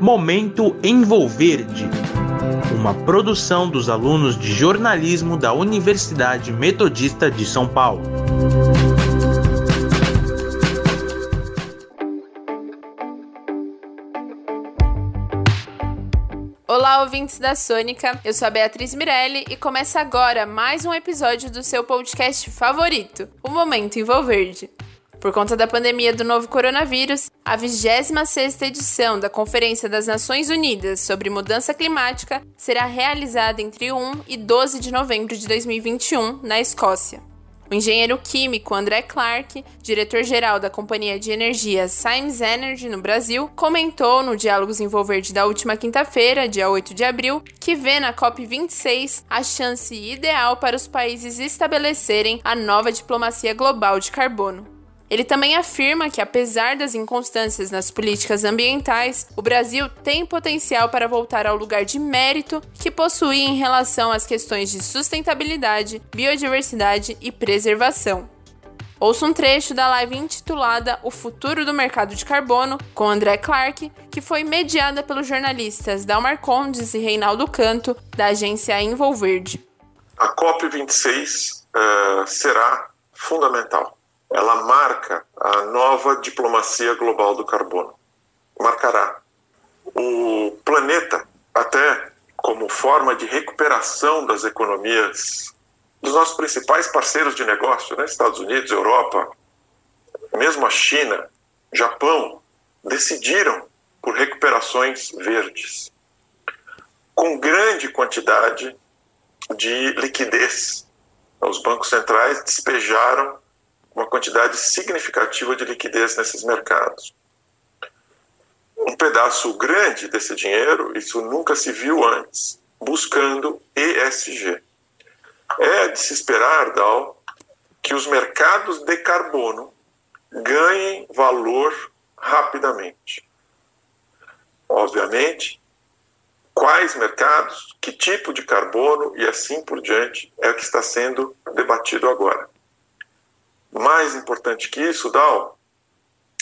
Momento Envolverde, uma produção dos alunos de jornalismo da Universidade Metodista de São Paulo. Olá, ouvintes da Sônica. Eu sou a Beatriz Mirelli e começa agora mais um episódio do seu podcast favorito, o Momento Envolverde. Por conta da pandemia do novo coronavírus, a 26ª edição da Conferência das Nações Unidas sobre Mudança Climática será realizada entre 1 e 12 de novembro de 2021, na Escócia. O engenheiro químico André Clark, diretor-geral da Companhia de Energia Symes Energy no Brasil, comentou no Diálogos Envolverde da última quinta-feira, dia 8 de abril, que vê na COP26 a chance ideal para os países estabelecerem a nova diplomacia global de carbono. Ele também afirma que, apesar das inconstâncias nas políticas ambientais, o Brasil tem potencial para voltar ao lugar de mérito que possuía em relação às questões de sustentabilidade, biodiversidade e preservação. Ouça um trecho da live intitulada O Futuro do Mercado de Carbono, com André Clark, que foi mediada pelos jornalistas Dalmar Condes e Reinaldo Canto, da agência Envolverde. A COP26 uh, eh, será fundamental ela marca a nova diplomacia global do carbono. Marcará. O planeta, até como forma de recuperação das economias dos nossos principais parceiros de negócio, né? Estados Unidos, Europa, mesmo a China, Japão, decidiram por recuperações verdes, com grande quantidade de liquidez. Os bancos centrais despejaram uma quantidade significativa de liquidez nesses mercados. Um pedaço grande desse dinheiro, isso nunca se viu antes, buscando ESG. É de se esperar, Dal, que os mercados de carbono ganhem valor rapidamente. Obviamente, quais mercados, que tipo de carbono e assim por diante é o que está sendo debatido agora. Mais importante que isso, Dal,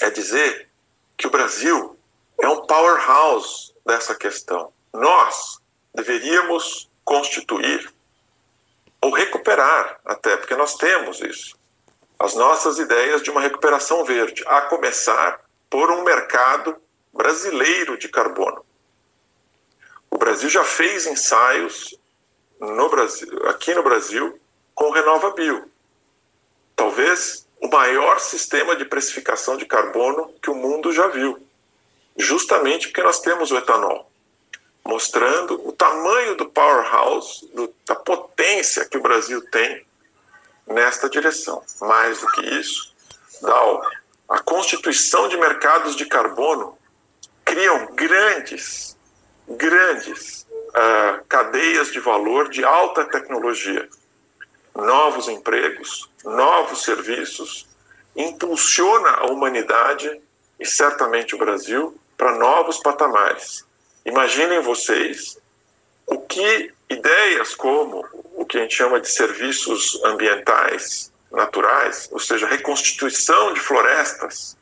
é dizer que o Brasil é um powerhouse dessa questão. Nós deveríamos constituir ou recuperar, até porque nós temos isso, as nossas ideias de uma recuperação verde, a começar por um mercado brasileiro de carbono. O Brasil já fez ensaios no Brasil, aqui no Brasil com o RenovaBio talvez o maior sistema de precificação de carbono que o mundo já viu, justamente porque nós temos o etanol, mostrando o tamanho do powerhouse, do, da potência que o Brasil tem nesta direção. Mais do que isso, a constituição de mercados de carbono criam grandes, grandes uh, cadeias de valor de alta tecnologia novos empregos, novos serviços, impulsiona a humanidade e certamente o Brasil para novos patamares. Imaginem vocês o que ideias como o que a gente chama de serviços ambientais naturais, ou seja, reconstituição de florestas,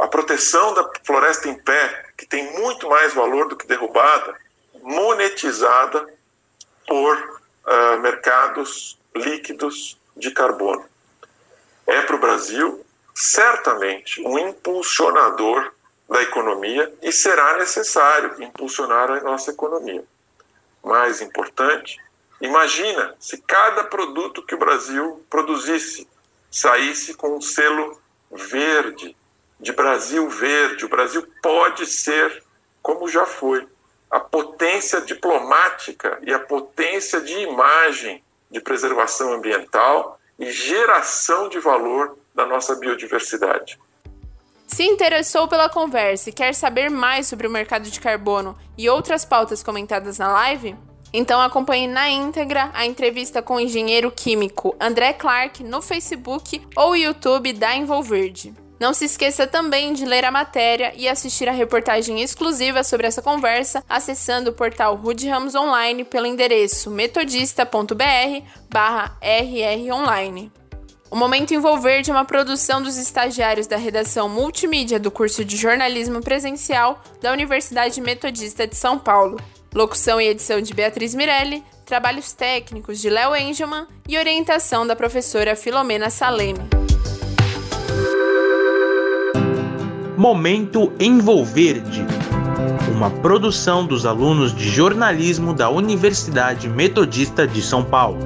a proteção da floresta em pé, que tem muito mais valor do que derrubada, monetizada por uh, mercados líquidos de carbono. É para o Brasil certamente um impulsionador da economia e será necessário impulsionar a nossa economia. Mais importante, imagina se cada produto que o Brasil produzisse saísse com um selo verde, de Brasil verde. O Brasil pode ser, como já foi, a potência diplomática e a potência de imagem de preservação ambiental e geração de valor da nossa biodiversidade. Se interessou pela conversa e quer saber mais sobre o mercado de carbono e outras pautas comentadas na live? Então acompanhe na íntegra a entrevista com o engenheiro químico André Clark no Facebook ou YouTube da Envolverde. Não se esqueça também de ler a matéria e assistir a reportagem exclusiva sobre essa conversa acessando o portal Rude Ramos Online pelo endereço metodista.br/rronline. O Momento Envolverde é uma produção dos estagiários da redação multimídia do curso de jornalismo presencial da Universidade Metodista de São Paulo. Locução e edição de Beatriz Mirelli, trabalhos técnicos de Léo Engelman e orientação da professora Filomena Saleme. Momento Envolverde uma produção dos alunos de jornalismo da Universidade Metodista de São Paulo.